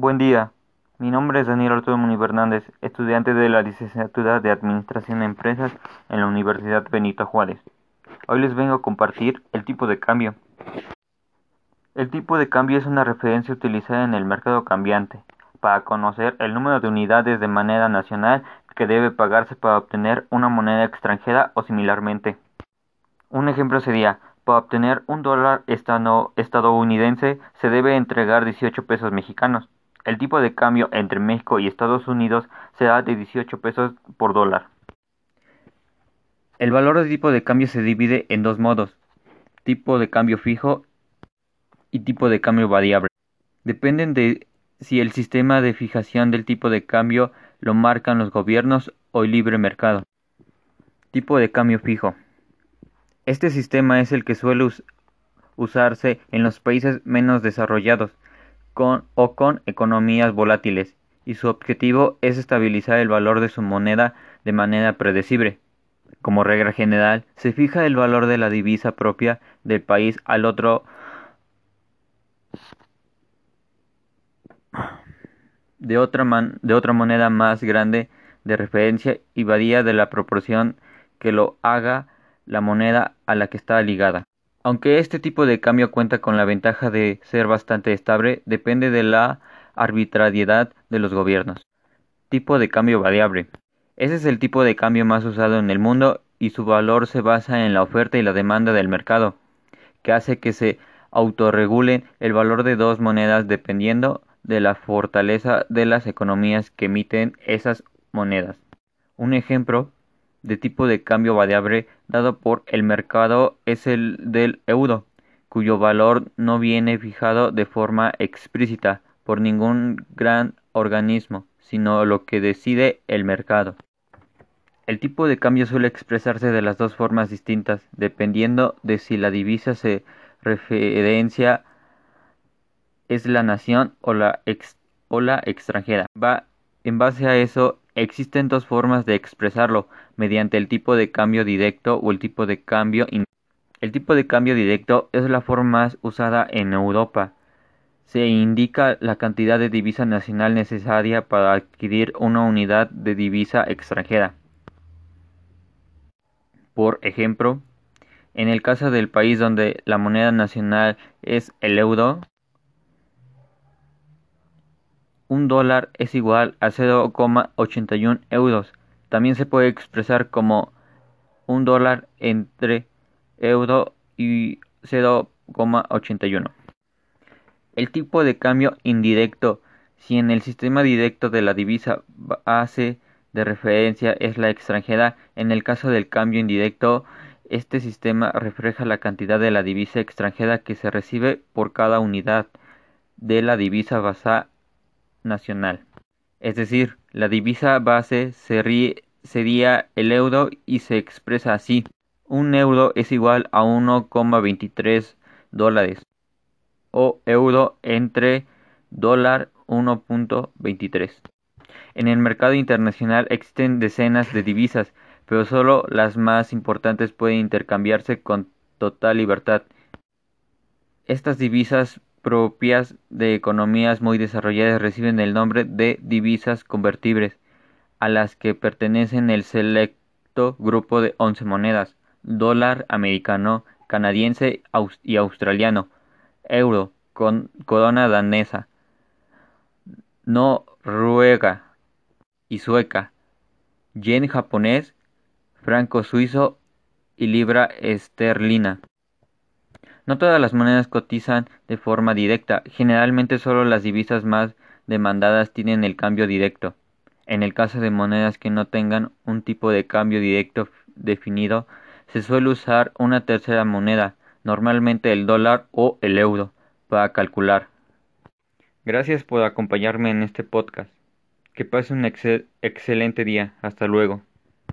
Buen día, mi nombre es Daniel Arturo Muniz Hernández, estudiante de la licenciatura de Administración de Empresas en la Universidad Benito Juárez. Hoy les vengo a compartir el tipo de cambio. El tipo de cambio es una referencia utilizada en el mercado cambiante para conocer el número de unidades de moneda nacional que debe pagarse para obtener una moneda extranjera o similarmente. Un ejemplo sería, para obtener un dólar estadounidense se debe entregar 18 pesos mexicanos. El tipo de cambio entre México y Estados Unidos será de 18 pesos por dólar. El valor de tipo de cambio se divide en dos modos, tipo de cambio fijo y tipo de cambio variable. Dependen de si el sistema de fijación del tipo de cambio lo marcan los gobiernos o el libre mercado. Tipo de cambio fijo. Este sistema es el que suele usarse en los países menos desarrollados, o con economías volátiles, y su objetivo es estabilizar el valor de su moneda de manera predecible. Como regla general, se fija el valor de la divisa propia del país al otro de otra, de otra moneda más grande de referencia y varía de la proporción que lo haga la moneda a la que está ligada. Aunque este tipo de cambio cuenta con la ventaja de ser bastante estable, depende de la arbitrariedad de los gobiernos. Tipo de cambio variable. Ese es el tipo de cambio más usado en el mundo y su valor se basa en la oferta y la demanda del mercado, que hace que se autorregulen el valor de dos monedas dependiendo de la fortaleza de las economías que emiten esas monedas. Un ejemplo de tipo de cambio variable dado por el mercado es el del euro, cuyo valor no viene fijado de forma explícita por ningún gran organismo, sino lo que decide el mercado. El tipo de cambio suele expresarse de las dos formas distintas, dependiendo de si la divisa se referencia es la nación o la, o la extranjera. Va, en base a eso, Existen dos formas de expresarlo, mediante el tipo de cambio directo o el tipo de cambio. El tipo de cambio directo es la forma más usada en Europa. Se indica la cantidad de divisa nacional necesaria para adquirir una unidad de divisa extranjera. Por ejemplo, en el caso del país donde la moneda nacional es el euro, un dólar es igual a 0,81 euros. También se puede expresar como un dólar entre euro y 0,81. El tipo de cambio indirecto. Si en el sistema directo de la divisa base de referencia es la extranjera, en el caso del cambio indirecto, este sistema refleja la cantidad de la divisa extranjera que se recibe por cada unidad de la divisa basada nacional. Es decir, la divisa base sería el euro y se expresa así. Un euro es igual a 1,23 dólares o euro entre dólar 1.23. En el mercado internacional existen decenas de divisas, pero solo las más importantes pueden intercambiarse con total libertad. Estas divisas propias de economías muy desarrolladas reciben el nombre de divisas convertibles, a las que pertenecen el selecto grupo de once monedas, dólar americano, canadiense y australiano, euro, con corona danesa, noruega y sueca, yen japonés, franco suizo y libra esterlina. No todas las monedas cotizan de forma directa, generalmente solo las divisas más demandadas tienen el cambio directo. En el caso de monedas que no tengan un tipo de cambio directo definido, se suele usar una tercera moneda, normalmente el dólar o el euro, para calcular. Gracias por acompañarme en este podcast. Que pase un excelente día. Hasta luego.